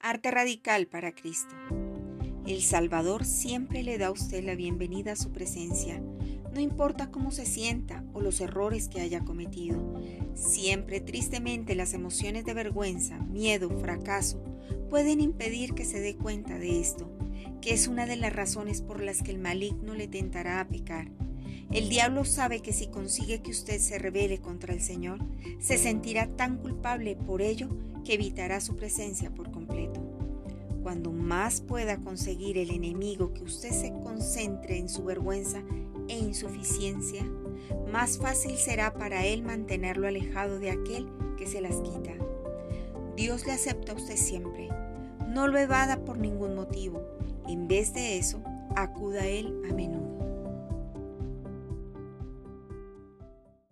Arte radical para Cristo. El Salvador siempre le da a usted la bienvenida a su presencia, no importa cómo se sienta o los errores que haya cometido. Siempre, tristemente, las emociones de vergüenza, miedo, fracaso pueden impedir que se dé cuenta de esto, que es una de las razones por las que el maligno le tentará a pecar. El diablo sabe que si consigue que usted se rebele contra el Señor, se sentirá tan culpable por ello que evitará su presencia por completo. Cuando más pueda conseguir el enemigo que usted se concentre en su vergüenza e insuficiencia, más fácil será para él mantenerlo alejado de aquel que se las quita. Dios le acepta a usted siempre. No lo evada por ningún motivo. En vez de eso, acuda a él a menudo.